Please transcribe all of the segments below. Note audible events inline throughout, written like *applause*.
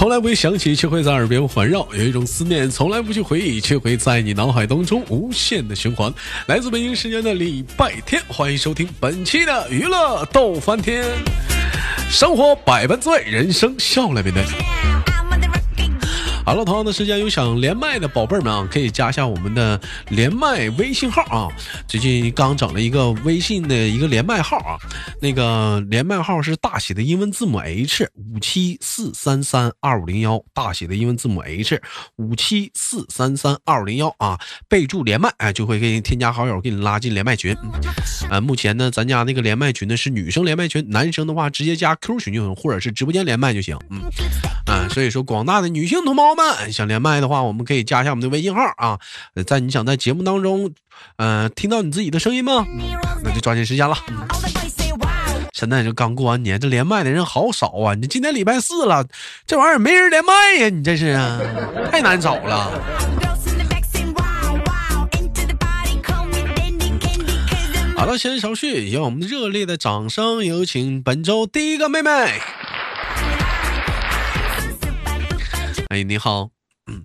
从来不会想起，却会在耳边环绕；有一种思念从来不去回忆，却会在你脑海当中无限的循环。来自北京时间的礼拜天，欢迎收听本期的娱乐逗翻天。生活百般滋味，人生笑来面对。好了，同样的时间有想连麦的宝贝们啊，可以加一下我们的连麦微信号啊。最近刚整了一个微信的一个连麦号啊，那个连麦号是大写的英文字母 H 五七四三三二五零幺，大写的英文字母 H 五七四三三二五零幺啊，备注连麦，哎，就会给你添加好友，给你拉进连麦群。啊，目前呢，咱家那个连麦群呢是女生连麦群，男生的话直接加 Q 群就行，或者是直播间连麦就行。嗯，啊，所以说广大的女性同胞们。想连麦的话，我们可以加一下我们的微信号啊。在你想在节目当中，嗯，听到你自己的声音吗？那就抓紧时间了。现在这刚过完年，这连麦的人好少啊！你今天礼拜四了，这玩意儿没人连麦呀？你这是啊，太难找了。好了，先稍续，让我们热烈的掌声有请本周第一个妹妹。哎，你好，嗯，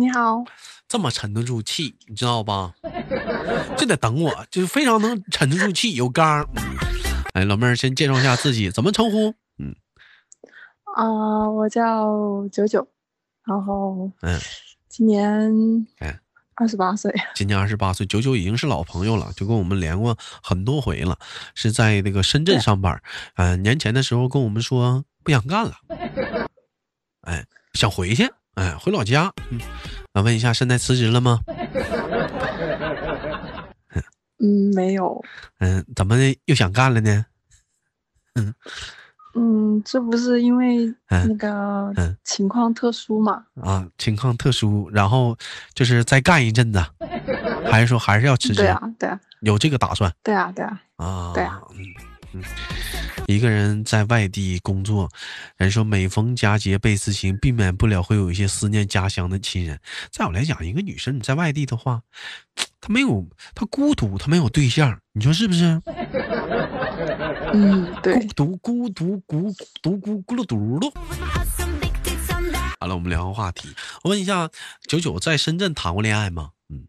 你好，这么沉得住气，你知道吧？就得等我，就是非常能沉得住气，有刚。哎，老妹儿，先介绍一下自己，怎么称呼？嗯，啊，我叫九九，然后嗯，今年哎二十八岁，今年二十八岁，九九已经是老朋友了，就跟我们连过很多回了，是在那个深圳上班。嗯，年前的时候跟我们说不想干了。哎，想回去，哎，回老家。嗯，我问一下，现在辞职了吗？嗯，没有。嗯，怎么又想干了呢？嗯嗯，这不是因为 *laughs* 那个情况特殊嘛？啊，情况特殊，然后就是再干一阵子，还是说还是要辞职？对啊，对啊，有这个打算？对啊，对啊，啊，对啊，嗯嗯。一个人在外地工作，人说每逢佳节倍思亲，避免不了会有一些思念家乡的亲人。在我来讲，一个女生你在外地的话，她没有，她孤独，她没有对象，你说是不是？嗯，对。孤独，孤独，孤独，孤咕噜嘟噜。好了，我们聊个话题。我问一下，九九在深圳谈过恋爱吗？嗯，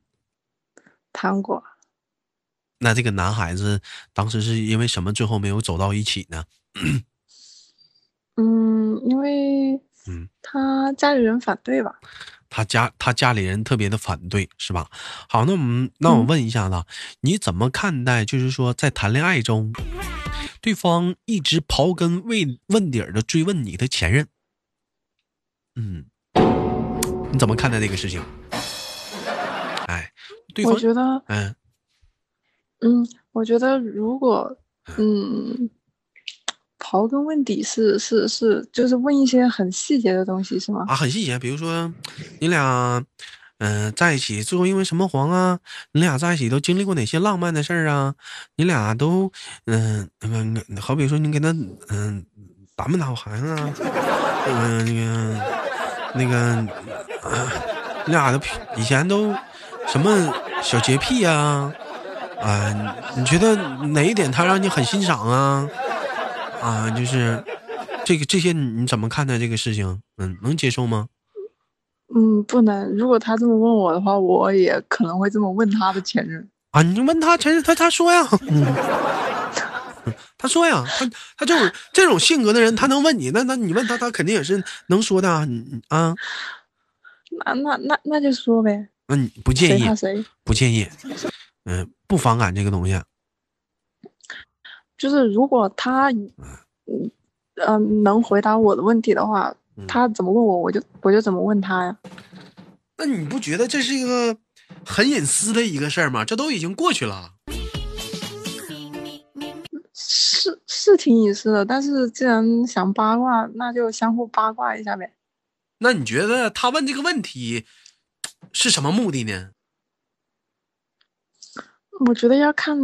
谈过。那这个男孩子当时是因为什么最后没有走到一起呢？嗯，因为嗯，他家里人反对吧？他家他家里人特别的反对是吧？好，那我们那我问一下子，你怎么看待就是说在谈恋爱中，对方一直刨根问问底儿的追问你的前任？嗯，你怎么看待这个事情？哎，对方我觉得嗯。嗯，我觉得如果嗯，刨根问底是是是，就是问一些很细节的东西，是吗？啊，很细节，比如说你俩嗯在一起最后因为什么黄啊？你俩在一起都经历过哪些浪漫的事儿啊？你俩都嗯嗯，好比说你给他嗯打没打过孩子啊？嗯，那个那个，你俩的以前都什么小洁癖呀？啊，你觉得哪一点他让你很欣赏啊？啊，就是这个这些你怎么看待这个事情？嗯，能接受吗？嗯，不能。如果他这么问我的话，我也可能会这么问他的前任。啊，你就问他前任，他 *laughs* 他说呀，他说呀，他他这种这种性格的人，他能问你，那那你问他，他肯定也是能说的啊。啊，那那那那就说呗。那你不介意？谁？不介意。嗯，不反感这个东西。就是如果他，嗯嗯，能回答我的问题的话，他怎么问我，我就我就怎么问他呀。那你不觉得这是一个很隐私的一个事儿吗？这都已经过去了。是是挺隐私的，但是既然想八卦，那就相互八卦一下呗。那你觉得他问这个问题是什么目的呢？我觉得要看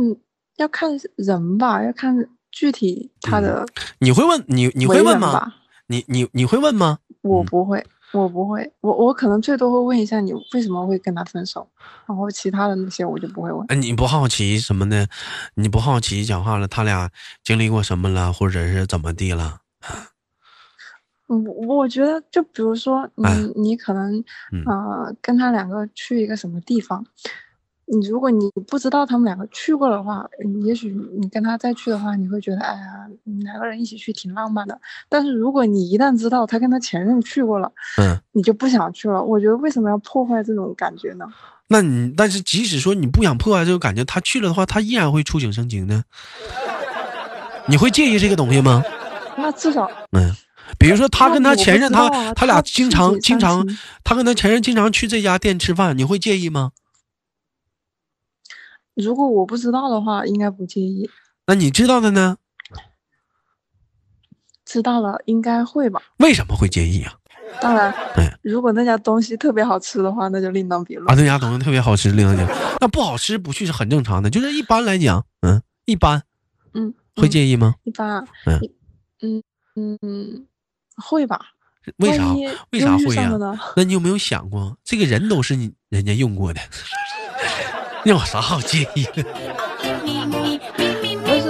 要看人吧，要看具体他的。你会问你你会问吗？你你你会问吗？我不会，我不会，我我可能最多会问一下你为什么会跟他分手，然后其他的那些我就不会问。哎，你不好奇什么呢？你不好奇讲话了，他俩经历过什么了，或者是怎么地了？我我觉得，就比如说，你、哎你可能嗯呃跟他两个去一个什么地方，你如果你不知道他们两个去过的话，嗯也许你跟他再去的话，你会觉得，哎呀，嗯两个人一起去挺浪漫的。但是如果你一旦知道他跟他前任去过了，嗯，你就不想去了。我觉得为什么要破坏这种感觉呢？那你但是即使说你不想破坏这种感觉，他去了的话，他依然会触景生情呢。你会介意这个东西吗？那至少嗯，比如说他跟他前任，他他俩经常经常，他跟他前任经常去这家店吃饭，你会介意吗？如果我不知道的话，应该不介意；那你知道的呢？知道了应该会吧。为什么会介意啊？当然 *laughs* 哎，如果那家东西特别好吃的话，那就另当别论。啊，那家东西特别好吃，另当别论，那不好吃不去是很正常的，就是一般来讲，嗯，一般嗯，会嗯介意吗？一般啊，嗯嗯嗯嗯，会吧？为啥？为啥会呀、上了呢？*laughs* 那你有没有想过，这个人都是你人家用过的，你有啥好介意的？不是，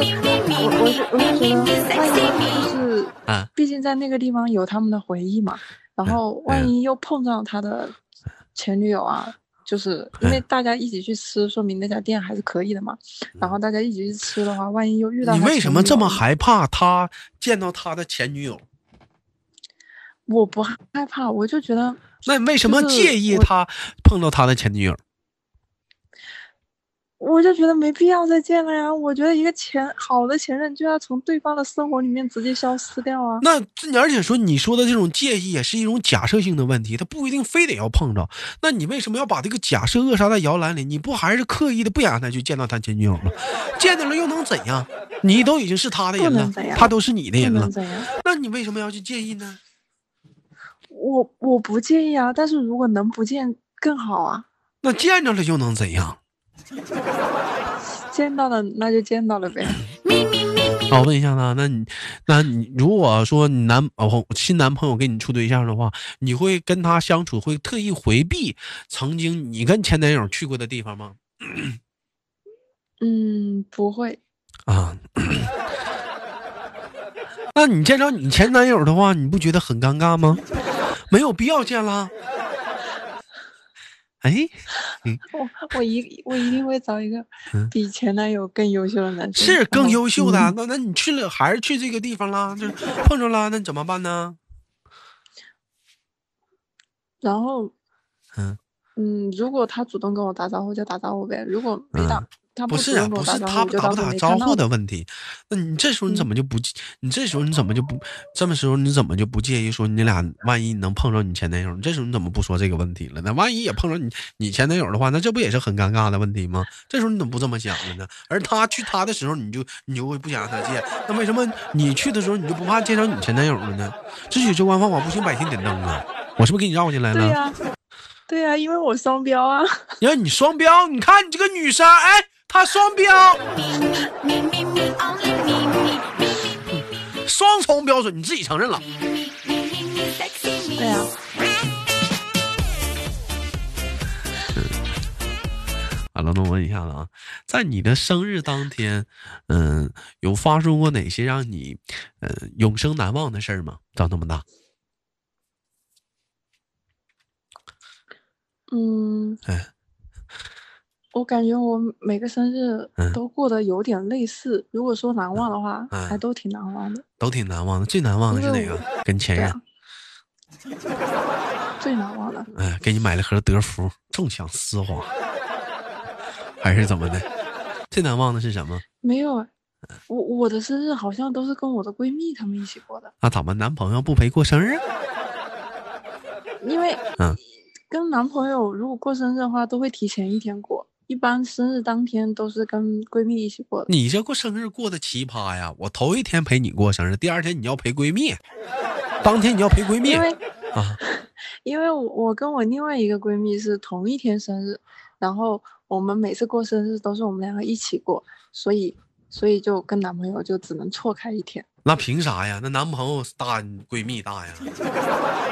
我我是我是觉得，万一就是，啊毕竟在那个地方有他们的回忆嘛，然后万一又碰上他的前女友啊，就是因为大家一起去吃，说明那家店还是可以的嘛。然后大家一起去吃的话，万一又遇到你为什么这么？害怕他见到他的前女友？我不害怕，我就觉得那你为什么介意他碰到他的前女友？我就觉得没必要再见了呀。我觉得一个前好的前任就要从对方的生活里面直接消失掉啊。那而且说你说的这种介意也是一种假设性的问题，他不一定非得要碰着。那你为什么要把这个假设扼杀在摇篮里？你不还是刻意的不想让他去见到他前女友吗？见到了又能怎样？你都已经是他的人了他都是你的人了？那你为什么要去介意呢？我我不介意啊，但是如果能不见更好啊。那见着了又能怎样？*laughs* 见到了那就见到了呗。啊，我问一下他，那你，那你如果说你男哦新男朋友跟你处对象的话，你会跟他相处会特意回避曾经你跟前男友去过的地方吗？嗯，不会。啊，那你见着你前男友的话，你不觉得很尴尬吗？没有必要见啦。哎，我我一我一定会找一个嗯比前男友更优秀的男生。是更优秀的，嗯那那你去了还是去这个地方啦？就是碰着啦，那你怎么办呢？*laughs* 然后嗯嗯，如果他主动跟我打招呼就打招呼呗，如果没打，嗯不是啊，不是他打不打招呼的问题。那你这时候你怎么就不？你这时候你怎么就不？这么时候你怎么就不介意说你俩万一你能碰着你前男友？你这时候你怎么不说这个问题了呢？万一也碰着你你前男友的话，那这不也是很尴尬的问题吗？这时候你怎么不这么想了呢？而他去他的时候，你就你就会不想让他见。那为什么你去的时候你就不怕见着你前男友了呢？只许州官方法，不行百姓点灯啊！我是不是给你绕进来了？对呀、对呀、因为我双标啊。因为你双标，你看你这个女生，哎，她双标，双重标准，你自己承认了。对呀、好了，那我问一下子啊，在你的生日当天，嗯、有发生过哪些让你，呃，永生难忘的事儿吗？长这么大，嗯，哎，我感觉我每个生日嗯都过得有点类似。如果说难忘的话，嗯还都挺难忘的。都挺难忘的。最难忘的是哪个？跟前任啊，最难忘的，哎，给你买了盒德芙，纵享丝滑，还是怎么的？最难忘的是什么？没有啊。我我的生日好像都是跟我的闺蜜她们一起过的，那怎么男朋友不陪过生日？因为嗯跟男朋友如果过生日的话，都会提前一天过。一般生日当天都是跟闺蜜一起过的。你这过生日过得奇葩呀！我头一天陪你过生日，第二天你要陪闺蜜，当天你要陪闺蜜因为啊？因为我我跟我另外一个闺蜜是同一天生日，然后我们每次过生日都是我们两个一起过，所以所以就跟男朋友就只能错开一天。那凭啥呀？那男朋友大，闺蜜大呀？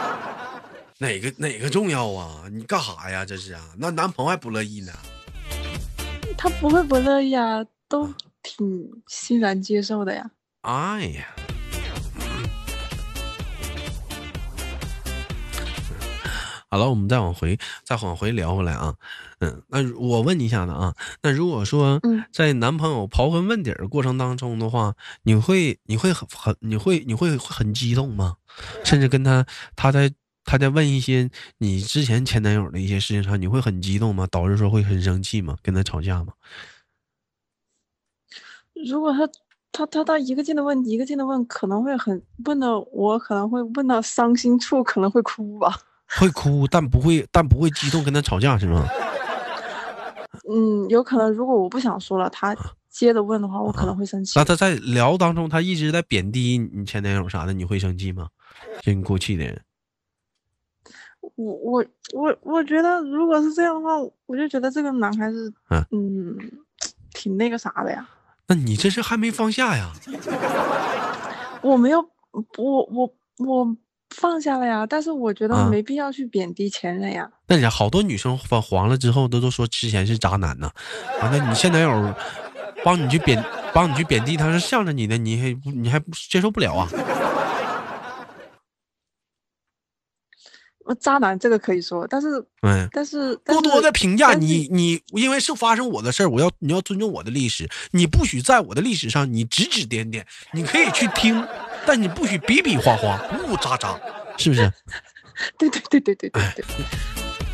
*laughs* 哪个哪个重要啊？你干啥呀？这是啊？那男朋友还不乐意呢？他不会不乐意啊，都挺欣然接受的呀。哎呀。好了，我们再往回，再往回聊回来啊。嗯，那我问一下子啊，那如果说在男朋友刨根问底的过程当中的话，你会你会很很，你会你会很激动吗？甚至跟他他在。他在问一些你之前前男友的一些事情上，你会很激动吗？导致说会很生气吗？跟他吵架吗？如果他他他他一个劲的问一个劲的问，可能会很问的，我可能会问到伤心处，可能会哭吧。会哭，但不会，但不会激动，跟他吵架是吗？嗯，有可能。如果我不想说了，他接着问的话，我可能会生气。那他在聊当中，他一直在贬低你前男友啥的，你会生气吗？就你过气的人。我我我我觉得，如果是这样的话，我就觉得这个男孩子，嗯，挺那个啥的呀。那你这是还没放下呀？*laughs* 我没有，我我我。放下了呀，但是我觉得没必要去贬低前任呀。那家好多女生发黄了之后，都都说之前是渣男呢。完了，你现男友帮你去贬，帮你去贬低他是向着你的，你还你还接受不了啊？渣男这个可以说，但是嗯，但是过多的评价你，你因为是发生我的事儿，我要你要尊重我的历史，你不许在我的历史上你指指点点，你可以去听。但你不许比比划划、呜呜喳喳，是不是？*laughs* 对对对对对对对。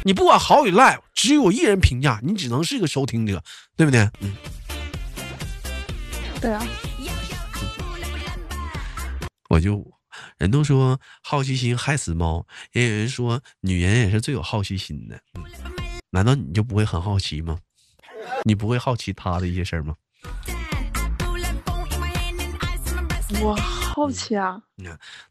你不管好与赖，只有一人评价，你只能是个收听者，对不对？嗯。对啊。我就，人都说好奇心害死猫，也有人说女人也是最有好奇心的。难道你就不会很好奇吗？你不会好奇他的一些事儿吗？我。好奇啊！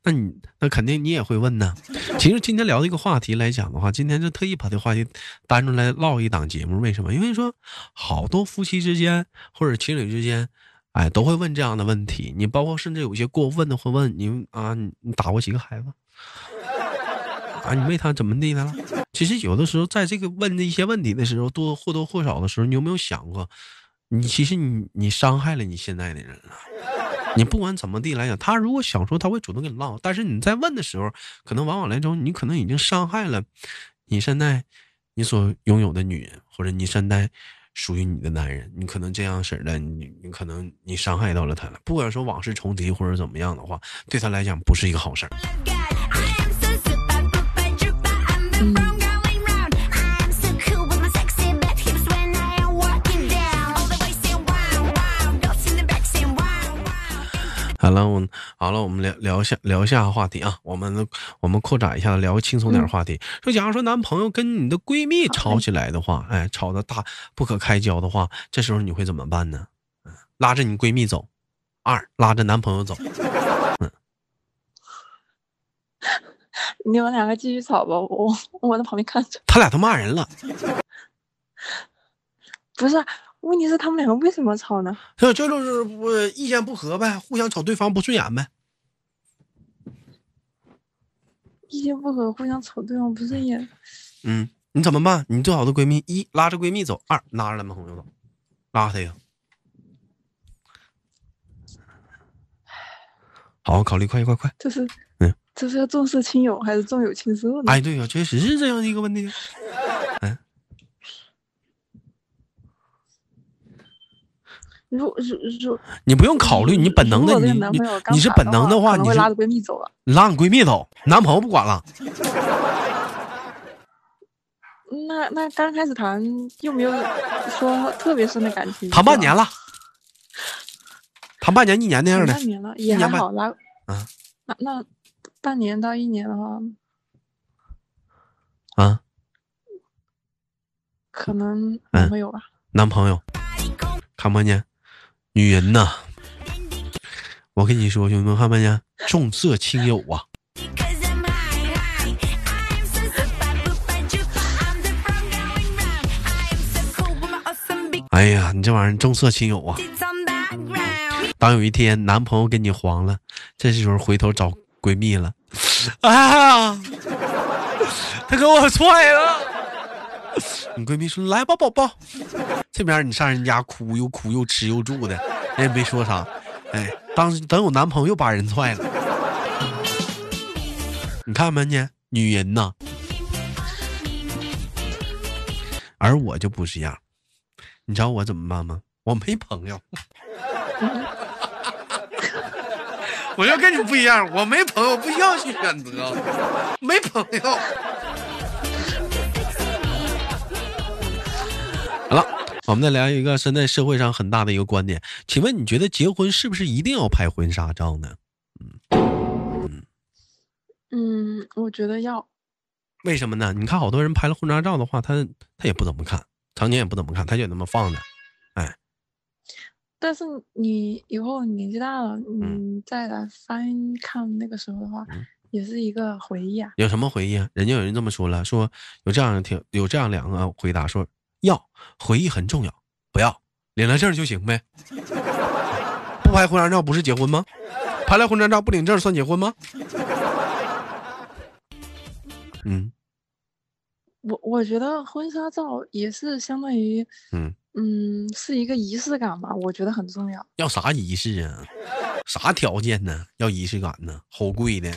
那你那肯定你也会问呢。其实今天聊这个话题来讲的话，今天就特意把这话题单出来唠一档节目。为什么？因为说好多夫妻之间或者情侣之间，哎，都会问这样的问题。你包括甚至有些过分的会问你啊，你打过几个孩子？啊，你为他怎么地的了？其实有的时候在这个问这一些问题的时候，多或多或少的时候，你有没有想过，你其实你你伤害了你现在的人了？你不管怎么地来讲，他如果想说，他会主动跟你唠。但是你在问的时候，可能往往来中，你可能已经伤害了你现在你所拥有的女人，或者你现在属于你的男人。你可能这样式的，你你可能你伤害到了他了。不管说往事重提或者怎么样的话，对他来讲不是一个好事儿。嗯了，我好了，我们聊聊下聊一下话题啊。我们我们扩展一下，聊个轻松点话题。说，假如说男朋友跟你的闺蜜吵起来的话，哎，吵得大不可开交的话，这时候你会怎么办呢？拉着你闺蜜走，二拉着男朋友走。嗯，你们两个继续吵吧，我我在旁边看着。他俩都骂人了。不是。问题是他们两个为什么吵呢？这这就是不意见不合呗，互相瞅对方不顺眼呗。意见不合，互相瞅对方不顺眼。嗯，你怎么办？你最好的闺蜜一拉着闺蜜走，二拉着男朋友走，拉他呀。好好考虑，快快快！这是嗯，这是要重色轻友还是重友轻色呢？哎，对呀，确实是这样的一个问题。如如如，你不用考虑，你本能的，你你你是本能的话，你会拉着闺蜜走了，拉你闺蜜走，男朋友不管了。*laughs* 那那刚开始谈又没有说特别深的感情，谈半年了，谈半年一年那样的，半年了也还好拉，啊，那那半年到一年的话，啊，可能男朋友吧，男朋友，看不见。女人呐，我跟你说，兄弟们，看没见？重色轻友啊！哎呀，你这玩意儿重色轻友啊！当有一天男朋友给你黄了，这时候回头找闺蜜了，啊，他给我踹了！你闺蜜说：“来吧，宝宝。”这边你上人家哭，又哭又吃又住的，人也没说啥。哎，当时等有男朋友把人踹了，你看没你女人呐？而我就不是样，你知道我怎么办吗？我没朋友，*laughs* 我就跟你不一样，我没朋友，不需要去选择，没朋友。我们再聊一个现在社会上很大的一个观点，请问你觉得结婚是不是一定要拍婚纱照呢？嗯嗯，我觉得要。为什么呢？你看好多人拍了婚纱照的话，他他也不怎么看，常年也不怎么看，他就那么放着，哎。但是你以后年纪大了，你再来翻看那个时候的话，也是一个回忆啊。有什么回忆啊？人家有人这么说了，说有这样挺有这样两个回答，说要回忆很重要，不要领了证就行呗。不拍婚纱照不是结婚吗？拍了婚纱照不领证算结婚吗？嗯，我我觉得婚纱照也是相当于，嗯嗯，是一个仪式感吧，我觉得很重要。要啥仪式啊？啥条件呢？要仪式感呢？好贵的，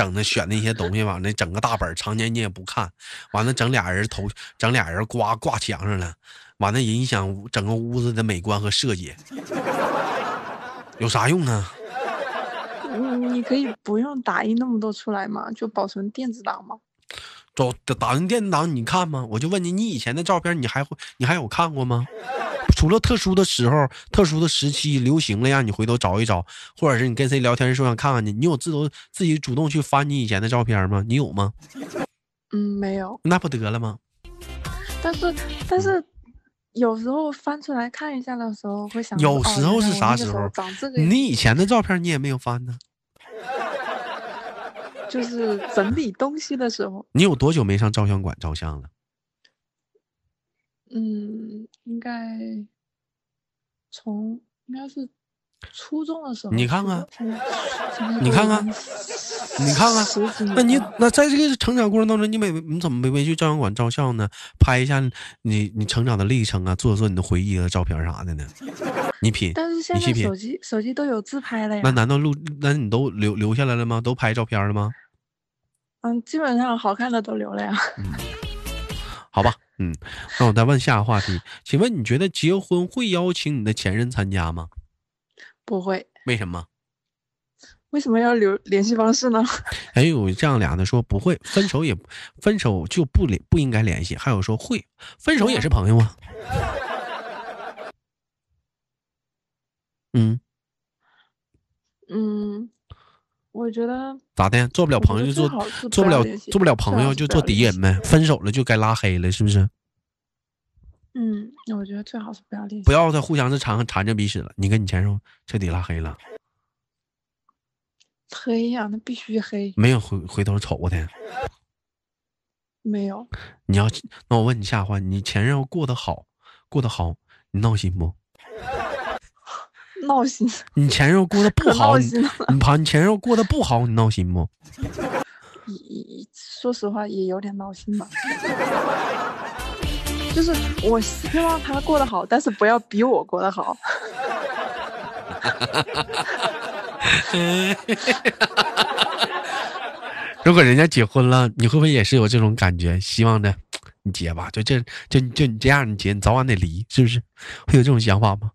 整的选那些东西完了，整个大本，常年你也不看，完了整俩人头，整俩人挂挂墙上了，完了影响整个屋子的美观和设计，有啥用啊？你可以不用打印那么多出来嘛，就保存电子档嘛。走，打印电子档你看吗？我就问你，你以前的照片你还会，你还有看过吗？除了特殊的时候、特殊的时期流行了，让你回头找一找，或者是你跟谁聊天的时候想看看你，你有自头自己主动去翻你以前的照片吗？你有吗？嗯，没有。那不得了吗？但是，但是。有时候翻出来看一下的时候，会想有时候是啥时候？你以前的照片你也没有翻呢。就是整理东西的时候。你有多久没上照相馆照相了？嗯，应该从应该是。初中的时候，你看看，你看看，你看看，那你那在这个成长过程当中，你没你怎么没没去照相馆照相呢？拍一下你你成长的历程啊，做做你的回忆的照片啥的呢？你品，但是现在手机手机都有自拍了呀。那难道录？那你都留留下来了吗？都拍照片了吗？嗯，基本上好看的都留了呀。*laughs* 好吧，*laughs* 嗯，那我再问下个话题，请问你觉得结婚会邀请你的前任参加吗？不会，为什么？为什么要留联系方式呢？*laughs* 还有这样俩的说不会，分手也分手就不联不应该联系。还有说会分手也是朋友啊。嗯嗯，我觉得咋的？做不了朋友就做做不了做不了朋友就做敌人呗。分手了就该拉黑了，是不是？嗯，那我觉得最好是不要联系，不要再互相是缠缠着彼此了。你跟你前任彻底拉黑了，黑呀，那必须黑。没有回回头瞅过他，没有。你要那我问你下话，你前任要过得好，过得好，你闹心不？闹心。你前任过得不好，*laughs* 你你怕你前任过得不好，你闹心不？也说实话，也有点闹心吧。*laughs* 就是我希望他过得好，但是不要比我过得好。*laughs* 如果人家结婚了，你会不会也是有这种感觉？希望着，你结吧，就这就就你这样，你结，你早晚得离，是不是？会有这种想法吗？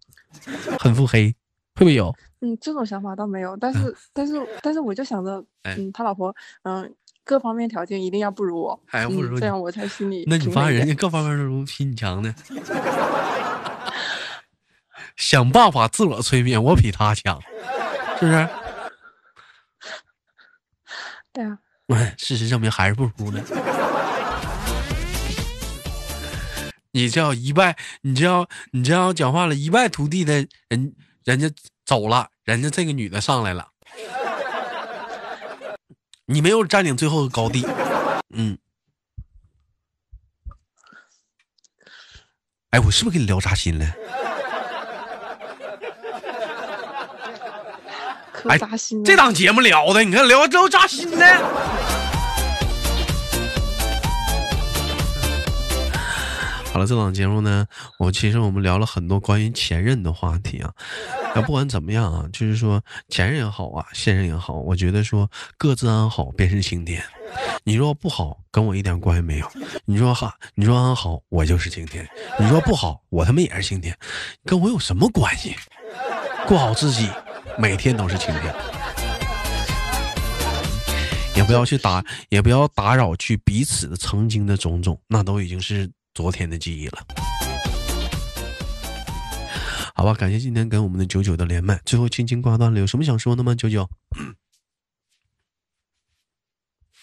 *laughs* 很腹黑，会不会有？嗯，这种想法倒没有，但是但是但是我就想着，嗯，他老婆，嗯。各方面条件一定要不如我，不如这样我才心里。那你发现人家各方面都比你强呢？*laughs* 想办法自我催眠，我比他强，是不是？*laughs* 对啊。事实证明还是不如呢。你这样一败，你这样你这样讲话了，一败涂地的人，人家走了，人家这个女的上来了。你没有占领最后的高地，嗯。哎，我是不是跟你聊扎心了？可扎心了。这档节目聊的，你看聊之后扎心的。好了，这档节目呢，我其实我们聊了很多关于前任的话题啊。那不管怎么样啊，就是说前任也好啊，现任也好，我觉得说各自安好便是晴天。你若不好，跟我一点关系没有。你说哈，你说安好，我就是晴天。你说不好，我他妈也是晴天，跟我有什么关系？过好自己，每天都是晴天。也不要去打，也不要打扰去彼此曾经的种种，那都已经是昨天的记忆了。好吧，感谢今天跟我们的九九的连麦。最后轻轻挂断了，有什么想说的吗？九九，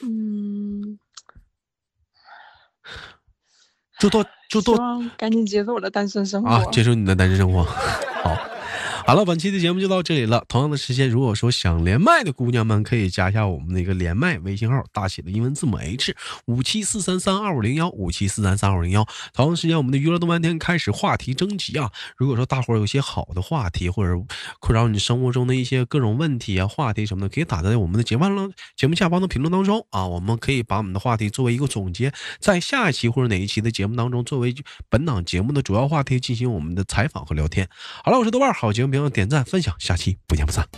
嗯，就到就到，赶紧结束我的单身生活啊！结束你的单身生活，好。好了，本期的节目就到这里了。同样的时间，如果说想连麦的姑娘们，可以加一下我们的一个连麦微信号，大写的英文字母 H 五七四三三二五零幺五七四三三二五零幺。同样时间，我们的娱乐动漫天开始话题征集啊！如果说大伙儿有些好的话题，或者困扰你生活中的一些各种问题啊、话题什么的，可以打在我们的节目了节目下方的评论当中啊。我们可以把我们的话题作为一个总结，在下一期或者哪一期的节目当中，作为本档节目的主要话题进行我们的采访和聊天。好了，我是豆瓣，好节目。别忘点赞分享，下期不见不散。